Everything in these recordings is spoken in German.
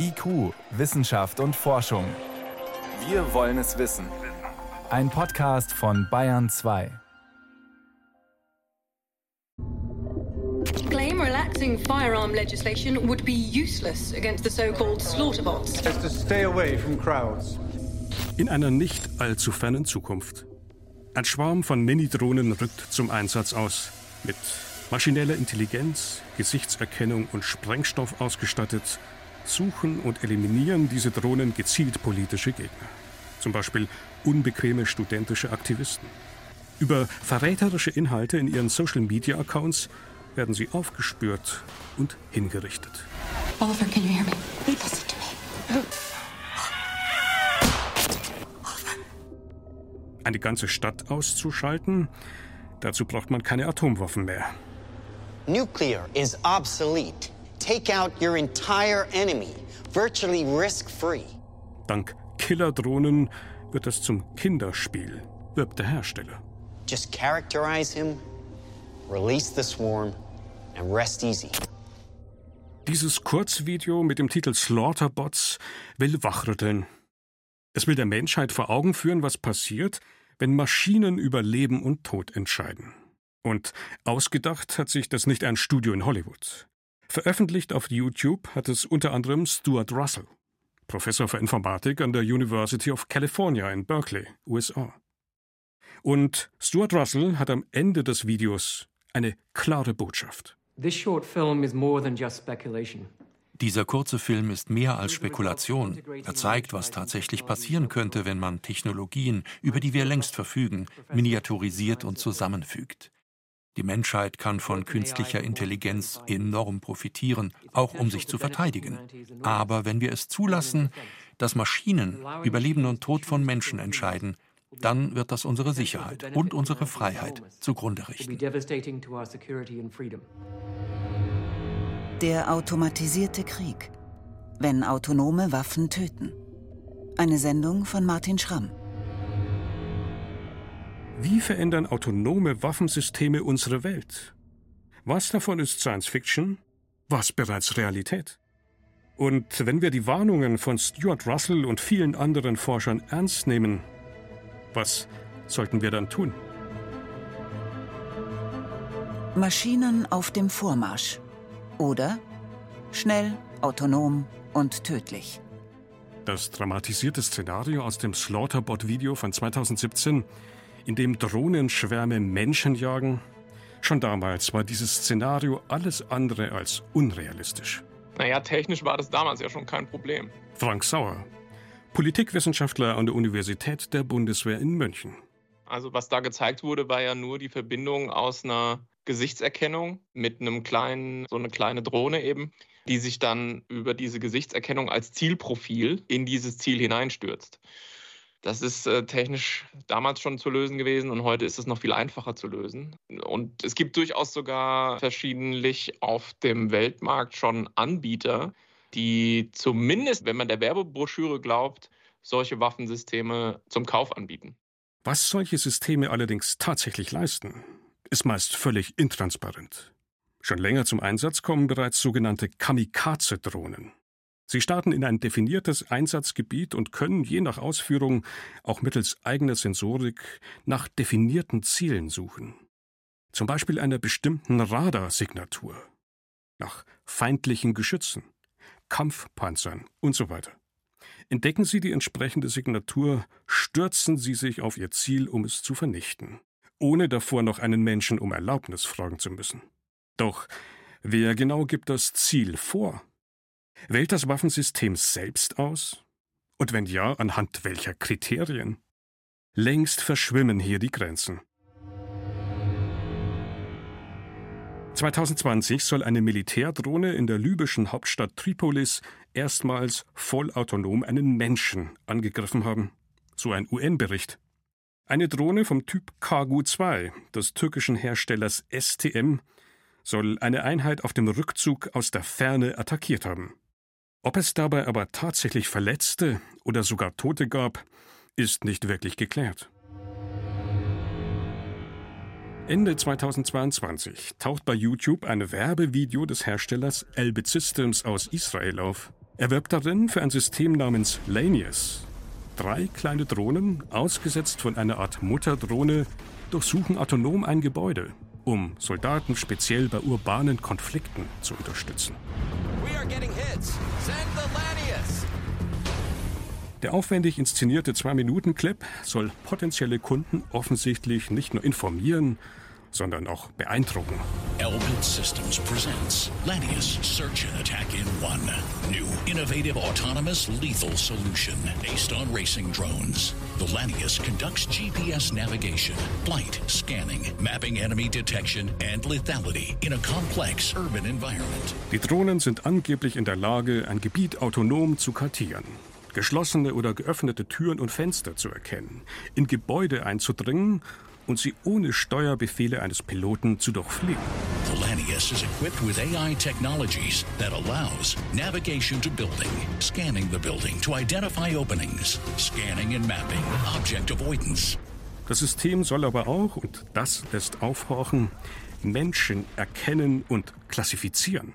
IQ, Wissenschaft und Forschung. Wir wollen es wissen. Ein Podcast von Bayern 2. Claim relaxing firearm legislation would be useless against the so-called slaughterbots. Is to stay away from crowds. In einer nicht allzu fernen Zukunft. Ein Schwarm von Mini-Drohnen rückt zum Einsatz aus. Mit maschineller Intelligenz, Gesichtserkennung und Sprengstoff ausgestattet, suchen und eliminieren diese Drohnen gezielt politische Gegner. Zum Beispiel unbequeme studentische Aktivisten. Über verräterische Inhalte in ihren Social-Media-Accounts werden sie aufgespürt und hingerichtet. Oliver, can you hear me? Listen to me. Eine ganze Stadt auszuschalten, dazu braucht man keine Atomwaffen mehr. Nuclear is obsolete. Take out your entire enemy, virtually risk free. Dank Killerdrohnen wird das zum Kinderspiel, wirbt der Hersteller. Just characterize him, release the swarm, and rest easy. Dieses Kurzvideo mit dem Titel Slaughterbots will wachrütteln. Es will der Menschheit vor Augen führen, was passiert, wenn Maschinen über Leben und Tod entscheiden. Und ausgedacht hat sich das nicht ein Studio in Hollywood. Veröffentlicht auf YouTube hat es unter anderem Stuart Russell, Professor für Informatik an der University of California in Berkeley, USA. Und Stuart Russell hat am Ende des Videos eine klare Botschaft. This short film is more than just speculation. Dieser kurze Film ist mehr als Spekulation. Er zeigt, was tatsächlich passieren könnte, wenn man Technologien, über die wir längst verfügen, miniaturisiert und zusammenfügt. Die Menschheit kann von künstlicher Intelligenz enorm profitieren, auch um sich zu verteidigen. Aber wenn wir es zulassen, dass Maschinen über Leben und Tod von Menschen entscheiden, dann wird das unsere Sicherheit und unsere Freiheit zugrunde richten. Der automatisierte Krieg. Wenn autonome Waffen töten. Eine Sendung von Martin Schramm. Wie verändern autonome Waffensysteme unsere Welt? Was davon ist Science Fiction? Was bereits Realität? Und wenn wir die Warnungen von Stuart Russell und vielen anderen Forschern ernst nehmen, was sollten wir dann tun? Maschinen auf dem Vormarsch. Oder schnell, autonom und tödlich. Das dramatisierte Szenario aus dem Slaughterbot-Video von 2017, in dem Drohnenschwärme Menschen jagen, schon damals war dieses Szenario alles andere als unrealistisch. Naja, technisch war das damals ja schon kein Problem. Frank Sauer, Politikwissenschaftler an der Universität der Bundeswehr in München. Also was da gezeigt wurde, war ja nur die Verbindung aus einer Gesichtserkennung mit einem kleinen, so eine kleine Drohne eben, die sich dann über diese Gesichtserkennung als Zielprofil in dieses Ziel hineinstürzt. Das ist äh, technisch damals schon zu lösen gewesen und heute ist es noch viel einfacher zu lösen. Und es gibt durchaus sogar verschiedentlich auf dem Weltmarkt schon Anbieter, die zumindest, wenn man der Werbebroschüre glaubt, solche Waffensysteme zum Kauf anbieten. Was solche Systeme allerdings tatsächlich leisten, ist meist völlig intransparent. Schon länger zum Einsatz kommen bereits sogenannte Kamikaze-Drohnen. Sie starten in ein definiertes Einsatzgebiet und können je nach Ausführung auch mittels eigener Sensorik nach definierten Zielen suchen. Zum Beispiel einer bestimmten Radarsignatur, nach feindlichen Geschützen, Kampfpanzern und so weiter. Entdecken Sie die entsprechende Signatur, stürzen Sie sich auf Ihr Ziel, um es zu vernichten, ohne davor noch einen Menschen um Erlaubnis fragen zu müssen. Doch wer genau gibt das Ziel vor? Wählt das Waffensystem selbst aus? Und wenn ja, anhand welcher Kriterien? Längst verschwimmen hier die Grenzen. 2020 soll eine Militärdrohne in der libyschen Hauptstadt Tripolis erstmals vollautonom einen Menschen angegriffen haben. So ein UN-Bericht. Eine Drohne vom Typ Kagu-2 des türkischen Herstellers STM soll eine Einheit auf dem Rückzug aus der Ferne attackiert haben. Ob es dabei aber tatsächlich Verletzte oder sogar Tote gab, ist nicht wirklich geklärt. Ende 2022 taucht bei YouTube ein Werbevideo des Herstellers Elbit Systems aus Israel auf. Er wirbt darin für ein System namens Lanius. Drei kleine Drohnen, ausgesetzt von einer Art Mutterdrohne, durchsuchen autonom ein Gebäude, um Soldaten speziell bei urbanen Konflikten zu unterstützen. Der aufwendig inszenierte Zwei-Minuten-Clip soll potenzielle Kunden offensichtlich nicht nur informieren, sondern auch beeindrucken. Elbit Systems presents Lanius Search and Attack in One. New innovative autonomous lethal solution based on racing drones. The Lanius conducts GPS navigation, flight, scanning, mapping enemy detection and lethality in a complex urban environment. Die Drohnen sind angeblich in der Lage, ein Gebiet autonom zu kartieren geschlossene oder geöffnete Türen und Fenster zu erkennen, in Gebäude einzudringen und sie ohne Steuerbefehle eines Piloten zu durchfliegen. Polanius is equipped with AI technologies that allows navigation to building, scanning the building to identify openings, scanning and mapping, object avoidance. Das System soll aber auch, und das lässt aufhorchen, Menschen erkennen und klassifizieren.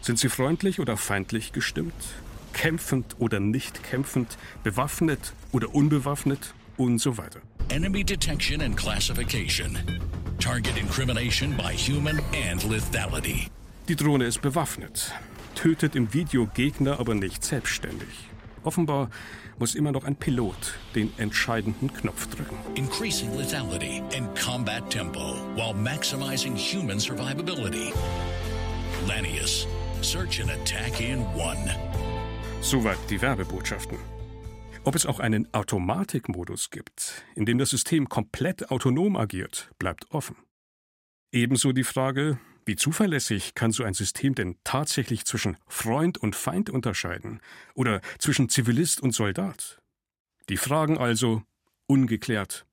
Sind sie freundlich oder feindlich gestimmt? Kämpfend oder nicht kämpfend? Bewaffnet oder unbewaffnet? Und so weiter. Enemy detection and classification, target incrimination by human and lethality. Die Drohne ist bewaffnet, tötet im Video Gegner aber nicht selbstständig. Offenbar muss immer noch ein Pilot den entscheidenden Knopf drücken. Increasing lethality and combat tempo while maximizing human survivability. Lanius, search and attack in one. Soweit die Werbebotschaften. Ob es auch einen Automatikmodus gibt, in dem das System komplett autonom agiert, bleibt offen. Ebenso die Frage, wie zuverlässig kann so ein System denn tatsächlich zwischen Freund und Feind unterscheiden oder zwischen Zivilist und Soldat? Die Fragen also ungeklärt.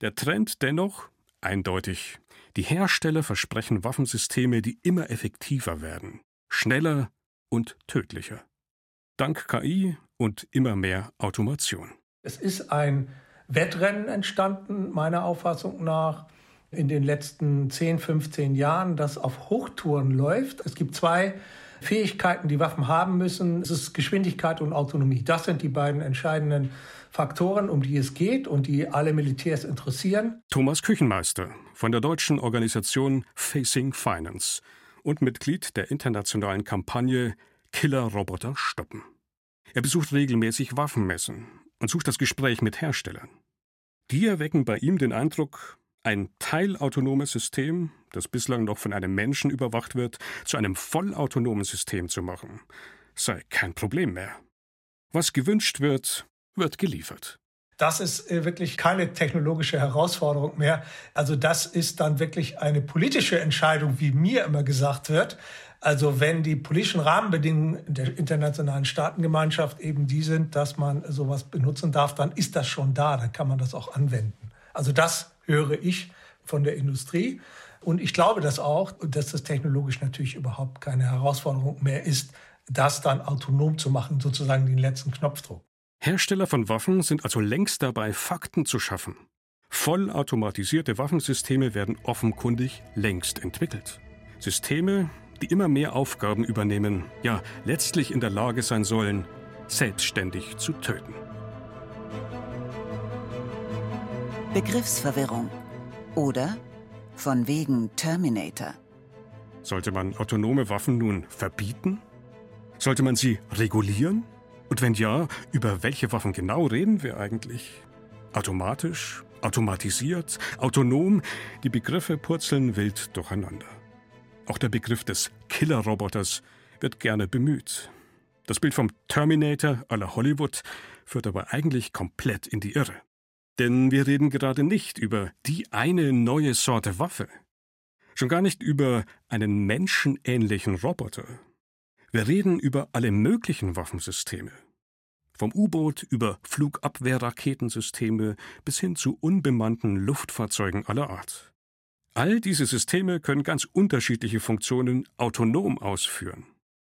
Der Trend dennoch eindeutig. Die Hersteller versprechen Waffensysteme, die immer effektiver werden, schneller und tödlicher. Dank KI und immer mehr Automation. Es ist ein Wettrennen entstanden, meiner Auffassung nach, in den letzten 10, 15 Jahren, das auf Hochtouren läuft. Es gibt zwei Fähigkeiten, die Waffen haben müssen. Es ist Geschwindigkeit und Autonomie. Das sind die beiden entscheidenden Faktoren, um die es geht und die alle Militärs interessieren. Thomas Küchenmeister von der deutschen Organisation Facing Finance und Mitglied der internationalen Kampagne Killer-Roboter stoppen. Er besucht regelmäßig Waffenmessen und sucht das Gespräch mit Herstellern. Die erwecken bei ihm den Eindruck, ein teilautonomes System, das bislang noch von einem Menschen überwacht wird, zu einem vollautonomen System zu machen, sei kein Problem mehr. Was gewünscht wird, wird geliefert. Das ist äh, wirklich keine technologische Herausforderung mehr. Also das ist dann wirklich eine politische Entscheidung, wie mir immer gesagt wird. Also wenn die politischen Rahmenbedingungen der internationalen Staatengemeinschaft eben die sind, dass man sowas benutzen darf, dann ist das schon da, dann kann man das auch anwenden. Also das höre ich von der Industrie. Und ich glaube das auch, dass das technologisch natürlich überhaupt keine Herausforderung mehr ist, das dann autonom zu machen, sozusagen den letzten Knopfdruck. Hersteller von Waffen sind also längst dabei, Fakten zu schaffen. Vollautomatisierte Waffensysteme werden offenkundig längst entwickelt. Systeme, die immer mehr Aufgaben übernehmen, ja letztlich in der Lage sein sollen, selbstständig zu töten. Begriffsverwirrung oder von wegen Terminator. Sollte man autonome Waffen nun verbieten? Sollte man sie regulieren? Und wenn ja, über welche Waffen genau reden wir eigentlich? Automatisch? Automatisiert? Autonom? Die Begriffe purzeln wild durcheinander. Auch der Begriff des Killerroboters wird gerne bemüht. Das Bild vom Terminator aller Hollywood führt aber eigentlich komplett in die Irre. Denn wir reden gerade nicht über die eine neue Sorte Waffe. Schon gar nicht über einen menschenähnlichen Roboter. Wir reden über alle möglichen Waffensysteme. Vom U-Boot über Flugabwehrraketensysteme bis hin zu unbemannten Luftfahrzeugen aller Art. All diese Systeme können ganz unterschiedliche Funktionen autonom ausführen.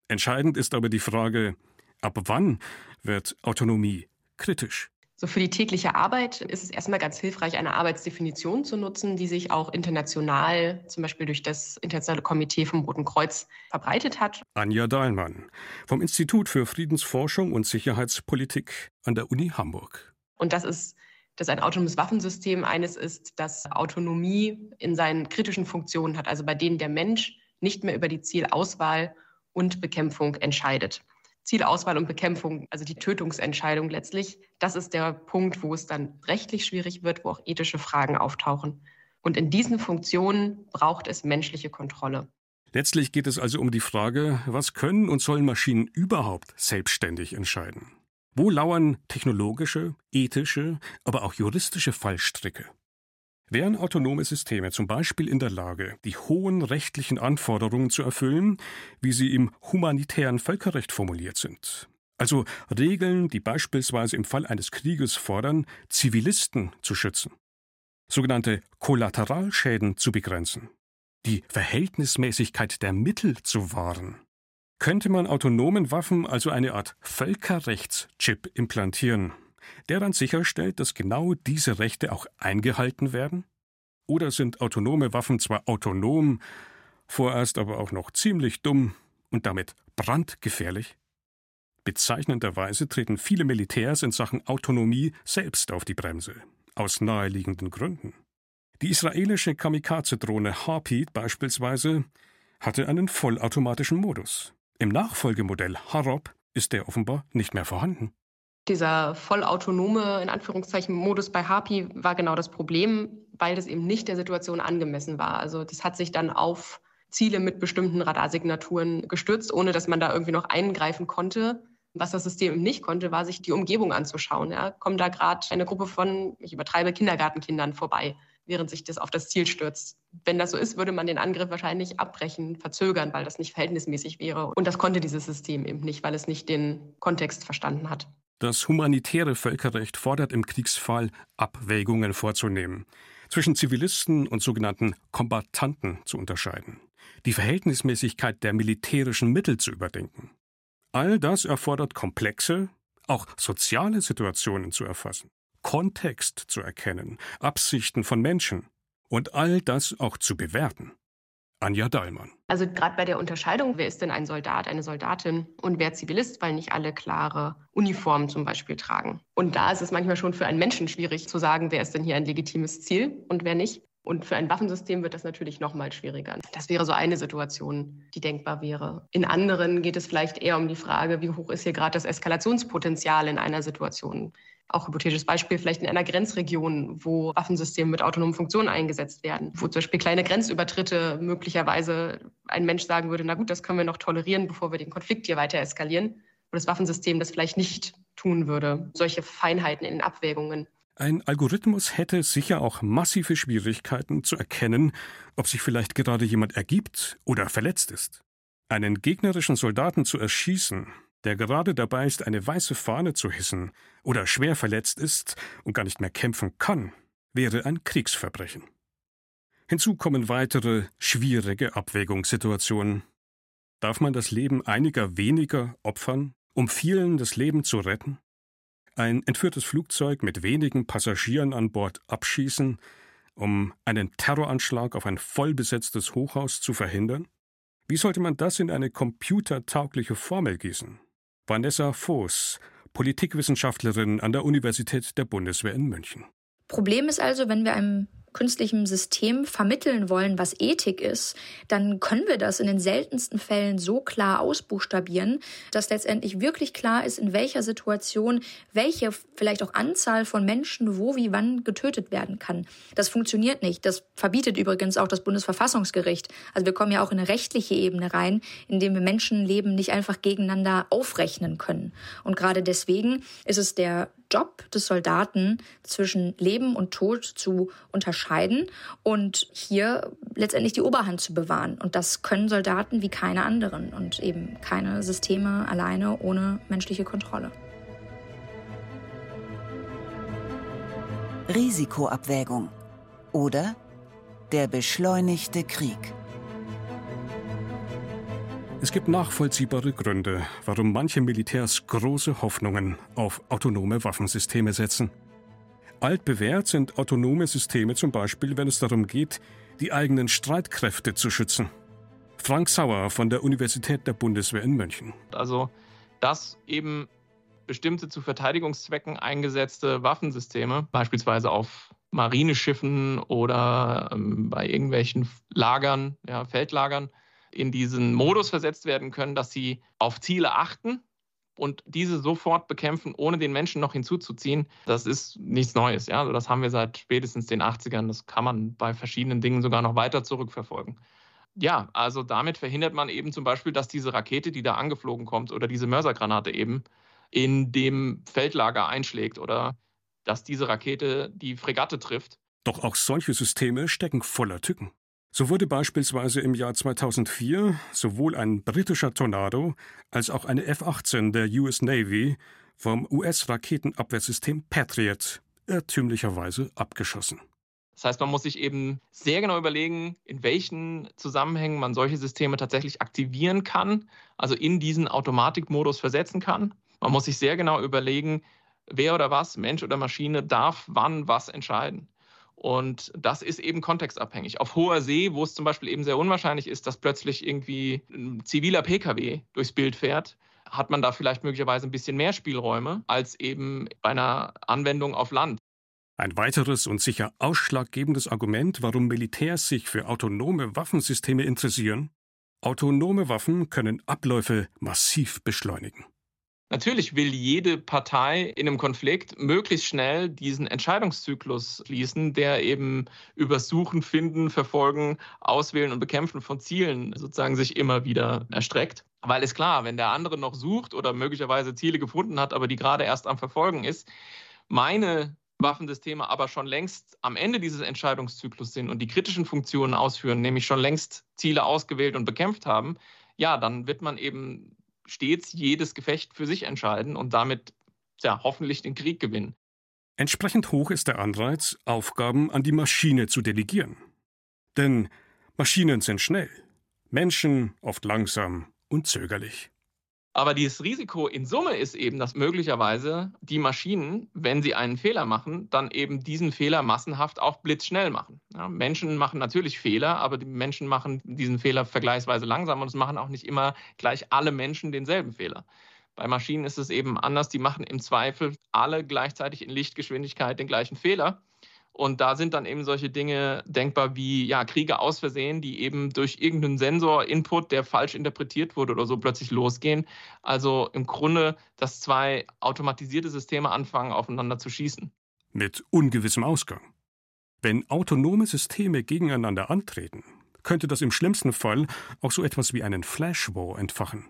Entscheidend ist aber die Frage, ab wann wird Autonomie kritisch? So für die tägliche Arbeit ist es erstmal ganz hilfreich, eine Arbeitsdefinition zu nutzen, die sich auch international, zum Beispiel durch das Internationale Komitee vom Roten Kreuz, verbreitet hat. Anja Dahlmann vom Institut für Friedensforschung und Sicherheitspolitik an der Uni Hamburg. Und das ist dass ein autonomes Waffensystem eines ist, das Autonomie in seinen kritischen Funktionen hat, also bei denen der Mensch nicht mehr über die Zielauswahl und Bekämpfung entscheidet. Zielauswahl und Bekämpfung, also die Tötungsentscheidung letztlich, das ist der Punkt, wo es dann rechtlich schwierig wird, wo auch ethische Fragen auftauchen. Und in diesen Funktionen braucht es menschliche Kontrolle. Letztlich geht es also um die Frage, was können und sollen Maschinen überhaupt selbstständig entscheiden? Wo lauern technologische, ethische, aber auch juristische Fallstricke? Wären autonome Systeme zum Beispiel in der Lage, die hohen rechtlichen Anforderungen zu erfüllen, wie sie im humanitären Völkerrecht formuliert sind? Also Regeln, die beispielsweise im Fall eines Krieges fordern, Zivilisten zu schützen, sogenannte Kollateralschäden zu begrenzen, die Verhältnismäßigkeit der Mittel zu wahren. Könnte man autonomen Waffen also eine Art Völkerrechtschip implantieren, der dann sicherstellt, dass genau diese Rechte auch eingehalten werden? Oder sind autonome Waffen zwar autonom, vorerst aber auch noch ziemlich dumm und damit brandgefährlich? Bezeichnenderweise treten viele Militärs in Sachen Autonomie selbst auf die Bremse, aus naheliegenden Gründen. Die israelische Kamikaze-Drohne Harpy beispielsweise hatte einen vollautomatischen Modus. Im Nachfolgemodell Harop ist der offenbar nicht mehr vorhanden. Dieser vollautonome, in Anführungszeichen, Modus bei Harpy war genau das Problem, weil das eben nicht der Situation angemessen war. Also das hat sich dann auf Ziele mit bestimmten Radarsignaturen gestürzt, ohne dass man da irgendwie noch eingreifen konnte. Was das System nicht konnte, war sich die Umgebung anzuschauen. Ja. Kommt da gerade eine Gruppe von, ich übertreibe, Kindergartenkindern vorbei, während sich das auf das Ziel stürzt. Wenn das so ist, würde man den Angriff wahrscheinlich abbrechen, verzögern, weil das nicht verhältnismäßig wäre. Und das konnte dieses System eben nicht, weil es nicht den Kontext verstanden hat. Das humanitäre Völkerrecht fordert im Kriegsfall Abwägungen vorzunehmen, zwischen Zivilisten und sogenannten Kombattanten zu unterscheiden, die Verhältnismäßigkeit der militärischen Mittel zu überdenken. All das erfordert komplexe, auch soziale Situationen zu erfassen, Kontext zu erkennen, Absichten von Menschen und all das auch zu bewerten. Anja Dahlmann. Also gerade bei der Unterscheidung, wer ist denn ein Soldat, eine Soldatin und wer Zivilist, weil nicht alle klare Uniformen zum Beispiel tragen. Und da ist es manchmal schon für einen Menschen schwierig zu sagen, wer ist denn hier ein legitimes Ziel und wer nicht. Und für ein Waffensystem wird das natürlich noch mal schwieriger. Das wäre so eine Situation, die denkbar wäre. In anderen geht es vielleicht eher um die Frage, wie hoch ist hier gerade das Eskalationspotenzial in einer Situation auch hypothetisches Beispiel, vielleicht in einer Grenzregion, wo Waffensysteme mit autonomen Funktionen eingesetzt werden, wo zum Beispiel kleine Grenzübertritte möglicherweise ein Mensch sagen würde, na gut, das können wir noch tolerieren, bevor wir den Konflikt hier weiter eskalieren, und das Waffensystem das vielleicht nicht tun würde. Solche Feinheiten in den Abwägungen. Ein Algorithmus hätte sicher auch massive Schwierigkeiten zu erkennen, ob sich vielleicht gerade jemand ergibt oder verletzt ist. Einen gegnerischen Soldaten zu erschießen, der gerade dabei ist, eine weiße Fahne zu hissen oder schwer verletzt ist und gar nicht mehr kämpfen kann, wäre ein Kriegsverbrechen. Hinzu kommen weitere schwierige Abwägungssituationen. Darf man das Leben einiger weniger opfern, um vielen das Leben zu retten? Ein entführtes Flugzeug mit wenigen Passagieren an Bord abschießen, um einen Terroranschlag auf ein vollbesetztes Hochhaus zu verhindern? Wie sollte man das in eine computertaugliche Formel gießen? Vanessa Voß, Politikwissenschaftlerin an der Universität der Bundeswehr in München. Problem ist also, wenn wir einem künstlichem System vermitteln wollen, was Ethik ist, dann können wir das in den seltensten Fällen so klar ausbuchstabieren, dass letztendlich wirklich klar ist, in welcher Situation welche vielleicht auch Anzahl von Menschen wo, wie, wann getötet werden kann. Das funktioniert nicht. Das verbietet übrigens auch das Bundesverfassungsgericht. Also wir kommen ja auch in eine rechtliche Ebene rein, indem wir Menschenleben nicht einfach gegeneinander aufrechnen können. Und gerade deswegen ist es der Job des Soldaten zwischen Leben und Tod zu unterscheiden und hier letztendlich die Oberhand zu bewahren. Und das können Soldaten wie keine anderen und eben keine Systeme alleine ohne menschliche Kontrolle. Risikoabwägung oder der beschleunigte Krieg. Es gibt nachvollziehbare Gründe, warum manche Militärs große Hoffnungen auf autonome Waffensysteme setzen. Altbewährt sind autonome Systeme zum Beispiel, wenn es darum geht, die eigenen Streitkräfte zu schützen. Frank Sauer von der Universität der Bundeswehr in München. Also, dass eben bestimmte zu Verteidigungszwecken eingesetzte Waffensysteme, beispielsweise auf Marineschiffen oder ähm, bei irgendwelchen Lagern, ja, Feldlagern, in diesen Modus versetzt werden können, dass sie auf Ziele achten und diese sofort bekämpfen, ohne den Menschen noch hinzuzuziehen, das ist nichts Neues. Ja? Also das haben wir seit spätestens den 80ern. Das kann man bei verschiedenen Dingen sogar noch weiter zurückverfolgen. Ja, also damit verhindert man eben zum Beispiel, dass diese Rakete, die da angeflogen kommt, oder diese Mörsergranate eben in dem Feldlager einschlägt oder dass diese Rakete die Fregatte trifft. Doch auch solche Systeme stecken voller Tücken. So wurde beispielsweise im Jahr 2004 sowohl ein britischer Tornado als auch eine F-18 der US Navy vom US-Raketenabwehrsystem Patriot irrtümlicherweise abgeschossen. Das heißt, man muss sich eben sehr genau überlegen, in welchen Zusammenhängen man solche Systeme tatsächlich aktivieren kann, also in diesen Automatikmodus versetzen kann. Man muss sich sehr genau überlegen, wer oder was, Mensch oder Maschine, darf wann was entscheiden. Und das ist eben kontextabhängig. Auf hoher See, wo es zum Beispiel eben sehr unwahrscheinlich ist, dass plötzlich irgendwie ein ziviler Pkw durchs Bild fährt, hat man da vielleicht möglicherweise ein bisschen mehr Spielräume als eben bei einer Anwendung auf Land. Ein weiteres und sicher ausschlaggebendes Argument, warum Militärs sich für autonome Waffensysteme interessieren, autonome Waffen können Abläufe massiv beschleunigen. Natürlich will jede Partei in einem Konflikt möglichst schnell diesen Entscheidungszyklus schließen, der eben über Suchen, Finden, Verfolgen, Auswählen und Bekämpfen von Zielen sozusagen sich immer wieder erstreckt. Weil ist klar, wenn der andere noch sucht oder möglicherweise Ziele gefunden hat, aber die gerade erst am Verfolgen ist, meine Waffensysteme aber schon längst am Ende dieses Entscheidungszyklus sind und die kritischen Funktionen ausführen, nämlich schon längst Ziele ausgewählt und bekämpft haben, ja, dann wird man eben stets jedes Gefecht für sich entscheiden und damit ja, hoffentlich den Krieg gewinnen. Entsprechend hoch ist der Anreiz, Aufgaben an die Maschine zu delegieren. Denn Maschinen sind schnell, Menschen oft langsam und zögerlich. Aber dieses Risiko in Summe ist eben, dass möglicherweise die Maschinen, wenn sie einen Fehler machen, dann eben diesen Fehler massenhaft auch blitzschnell machen. Ja, Menschen machen natürlich Fehler, aber die Menschen machen diesen Fehler vergleichsweise langsam und es machen auch nicht immer gleich alle Menschen denselben Fehler. Bei Maschinen ist es eben anders, die machen im Zweifel alle gleichzeitig in Lichtgeschwindigkeit den gleichen Fehler. Und da sind dann eben solche Dinge denkbar wie ja, Kriege aus Versehen, die eben durch irgendeinen Sensor-Input, der falsch interpretiert wurde oder so, plötzlich losgehen. Also im Grunde, dass zwei automatisierte Systeme anfangen, aufeinander zu schießen. Mit ungewissem Ausgang. Wenn autonome Systeme gegeneinander antreten, könnte das im schlimmsten Fall auch so etwas wie einen Flash-War entfachen.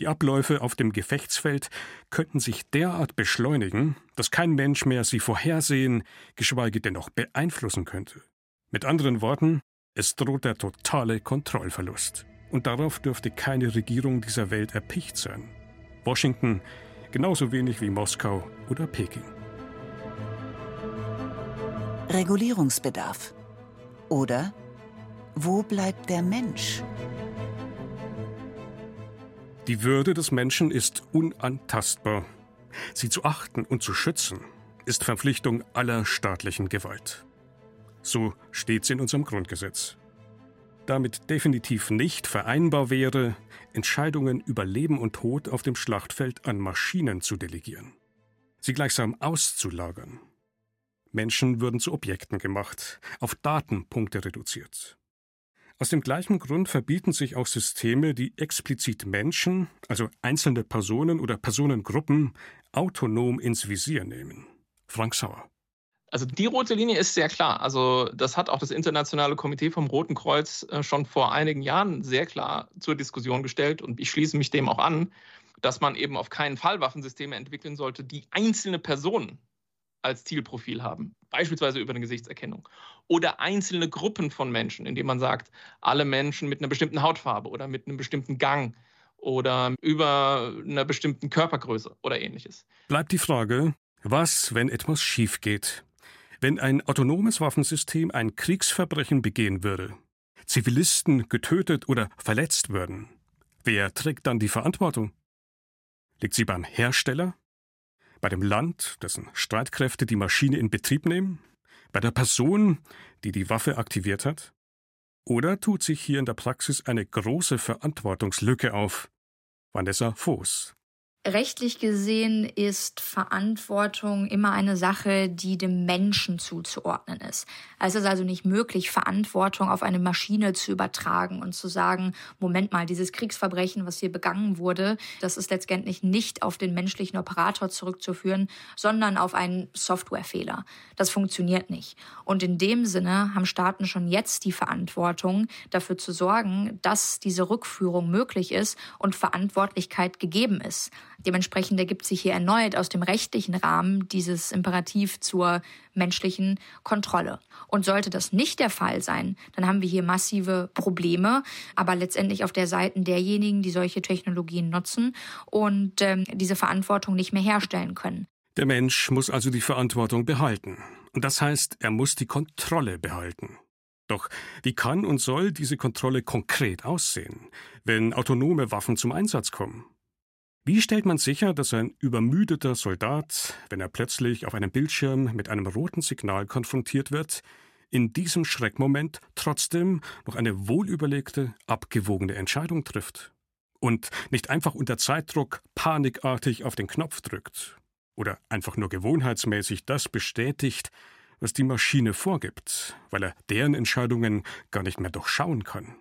Die Abläufe auf dem Gefechtsfeld könnten sich derart beschleunigen, dass kein Mensch mehr sie vorhersehen, geschweige denn noch beeinflussen könnte. Mit anderen Worten, es droht der totale Kontrollverlust. Und darauf dürfte keine Regierung dieser Welt erpicht sein. Washington genauso wenig wie Moskau oder Peking. Regulierungsbedarf. Oder wo bleibt der Mensch? Die Würde des Menschen ist unantastbar. Sie zu achten und zu schützen ist Verpflichtung aller staatlichen Gewalt. So steht es in unserem Grundgesetz. Damit definitiv nicht vereinbar wäre, Entscheidungen über Leben und Tod auf dem Schlachtfeld an Maschinen zu delegieren, sie gleichsam auszulagern. Menschen würden zu Objekten gemacht, auf Datenpunkte reduziert. Aus dem gleichen Grund verbieten sich auch Systeme, die explizit Menschen, also einzelne Personen oder Personengruppen, autonom ins Visier nehmen. Frank Sauer. Also die rote Linie ist sehr klar. Also das hat auch das Internationale Komitee vom Roten Kreuz äh, schon vor einigen Jahren sehr klar zur Diskussion gestellt und ich schließe mich dem auch an, dass man eben auf keinen Fall Waffensysteme entwickeln sollte, die einzelne Personen als Zielprofil haben, beispielsweise über eine Gesichtserkennung. Oder einzelne Gruppen von Menschen, indem man sagt, alle Menschen mit einer bestimmten Hautfarbe oder mit einem bestimmten Gang oder über einer bestimmten Körpergröße oder ähnliches. Bleibt die Frage, was, wenn etwas schief geht? Wenn ein autonomes Waffensystem ein Kriegsverbrechen begehen würde, Zivilisten getötet oder verletzt würden, Wer trägt dann die Verantwortung? Liegt sie beim Hersteller? Bei dem Land, dessen Streitkräfte die Maschine in Betrieb nehmen? Bei der Person, die die Waffe aktiviert hat? Oder tut sich hier in der Praxis eine große Verantwortungslücke auf? Vanessa Voß. Rechtlich gesehen ist Verantwortung immer eine Sache, die dem Menschen zuzuordnen ist. Es ist also nicht möglich, Verantwortung auf eine Maschine zu übertragen und zu sagen, Moment mal, dieses Kriegsverbrechen, was hier begangen wurde, das ist letztendlich nicht auf den menschlichen Operator zurückzuführen, sondern auf einen Softwarefehler. Das funktioniert nicht. Und in dem Sinne haben Staaten schon jetzt die Verantwortung, dafür zu sorgen, dass diese Rückführung möglich ist und Verantwortlichkeit gegeben ist. Dementsprechend ergibt sich hier erneut aus dem rechtlichen Rahmen dieses Imperativ zur menschlichen Kontrolle. Und sollte das nicht der Fall sein, dann haben wir hier massive Probleme, aber letztendlich auf der Seite derjenigen, die solche Technologien nutzen und ähm, diese Verantwortung nicht mehr herstellen können. Der Mensch muss also die Verantwortung behalten. Und das heißt, er muss die Kontrolle behalten. Doch wie kann und soll diese Kontrolle konkret aussehen, wenn autonome Waffen zum Einsatz kommen? Wie stellt man sicher, dass ein übermüdeter Soldat, wenn er plötzlich auf einem Bildschirm mit einem roten Signal konfrontiert wird, in diesem Schreckmoment trotzdem noch eine wohlüberlegte, abgewogene Entscheidung trifft und nicht einfach unter Zeitdruck panikartig auf den Knopf drückt oder einfach nur gewohnheitsmäßig das bestätigt, was die Maschine vorgibt, weil er deren Entscheidungen gar nicht mehr durchschauen kann.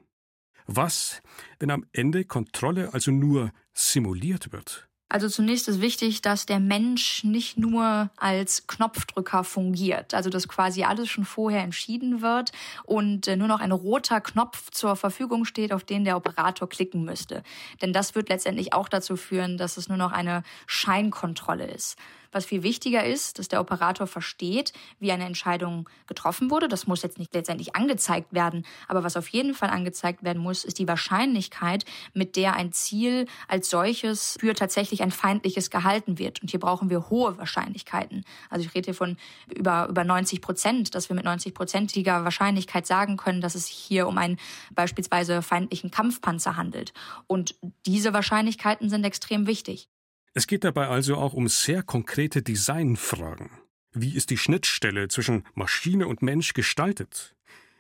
Was, wenn am Ende Kontrolle also nur simuliert wird? Also zunächst ist wichtig, dass der Mensch nicht nur als Knopfdrücker fungiert, also dass quasi alles schon vorher entschieden wird und äh, nur noch ein roter Knopf zur Verfügung steht, auf den der Operator klicken müsste. Denn das wird letztendlich auch dazu führen, dass es nur noch eine Scheinkontrolle ist. Was viel wichtiger ist, dass der Operator versteht, wie eine Entscheidung getroffen wurde. Das muss jetzt nicht letztendlich angezeigt werden, aber was auf jeden Fall angezeigt werden muss, ist die Wahrscheinlichkeit, mit der ein Ziel als solches für tatsächlich ein feindliches gehalten wird. Und hier brauchen wir hohe Wahrscheinlichkeiten. Also ich rede hier von über, über 90 Prozent, dass wir mit 90-prozentiger Wahrscheinlichkeit sagen können, dass es sich hier um einen beispielsweise feindlichen Kampfpanzer handelt. Und diese Wahrscheinlichkeiten sind extrem wichtig. Es geht dabei also auch um sehr konkrete Designfragen. Wie ist die Schnittstelle zwischen Maschine und Mensch gestaltet?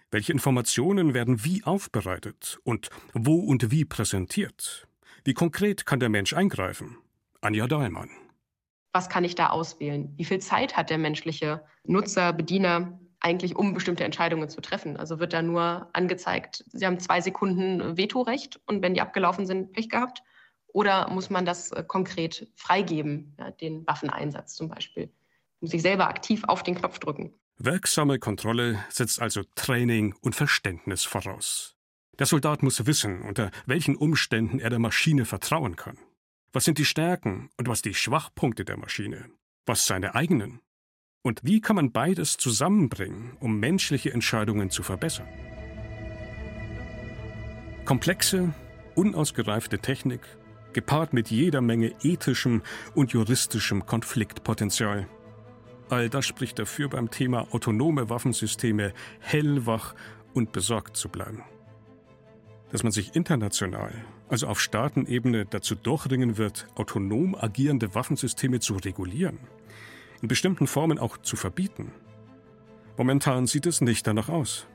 Welche Informationen werden wie aufbereitet und wo und wie präsentiert? Wie konkret kann der Mensch eingreifen? Anja Dahlmann. Was kann ich da auswählen? Wie viel Zeit hat der menschliche Nutzer, Bediener eigentlich, um bestimmte Entscheidungen zu treffen? Also wird da nur angezeigt, Sie haben zwei Sekunden Vetorecht und wenn die abgelaufen sind, Pech gehabt? Oder muss man das äh, konkret freigeben, ja, den Waffeneinsatz zum Beispiel? Muss ich selber aktiv auf den Knopf drücken? Wirksame Kontrolle setzt also Training und Verständnis voraus. Der Soldat muss wissen, unter welchen Umständen er der Maschine vertrauen kann. Was sind die Stärken und was die Schwachpunkte der Maschine? Was seine eigenen? Und wie kann man beides zusammenbringen, um menschliche Entscheidungen zu verbessern? Komplexe, unausgereifte Technik gepaart mit jeder Menge ethischem und juristischem Konfliktpotenzial. All das spricht dafür, beim Thema autonome Waffensysteme hellwach und besorgt zu bleiben. Dass man sich international, also auf Staatenebene, dazu durchringen wird, autonom agierende Waffensysteme zu regulieren, in bestimmten Formen auch zu verbieten. Momentan sieht es nicht danach aus.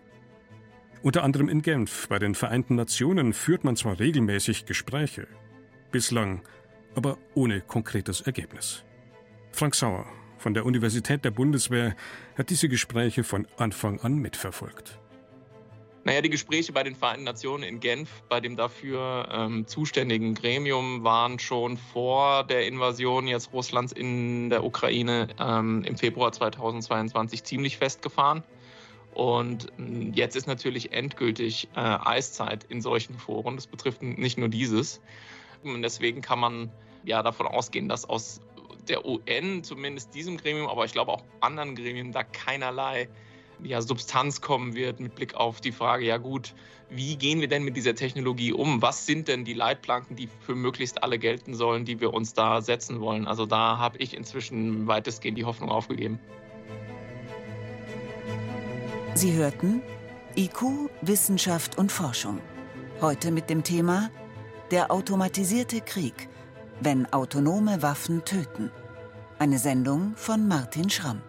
Unter anderem in Genf bei den Vereinten Nationen führt man zwar regelmäßig Gespräche, Bislang aber ohne konkretes Ergebnis. Frank Sauer von der Universität der Bundeswehr hat diese Gespräche von Anfang an mitverfolgt. Naja, die Gespräche bei den Vereinten Nationen in Genf, bei dem dafür ähm, zuständigen Gremium, waren schon vor der Invasion jetzt Russlands in der Ukraine ähm, im Februar 2022 ziemlich festgefahren. Und hm, jetzt ist natürlich endgültig äh, Eiszeit in solchen Foren. Das betrifft nicht nur dieses. Und deswegen kann man ja davon ausgehen, dass aus der UN, zumindest diesem Gremium, aber ich glaube auch anderen Gremien, da keinerlei ja, Substanz kommen wird mit Blick auf die Frage, ja gut, wie gehen wir denn mit dieser Technologie um? Was sind denn die Leitplanken, die für möglichst alle gelten sollen, die wir uns da setzen wollen? Also da habe ich inzwischen weitestgehend die Hoffnung aufgegeben. Sie hörten IQ, Wissenschaft und Forschung. Heute mit dem Thema Der automatisierte Krieg, wenn autonome Waffen töten. Eine Sendung von Martin Schramm.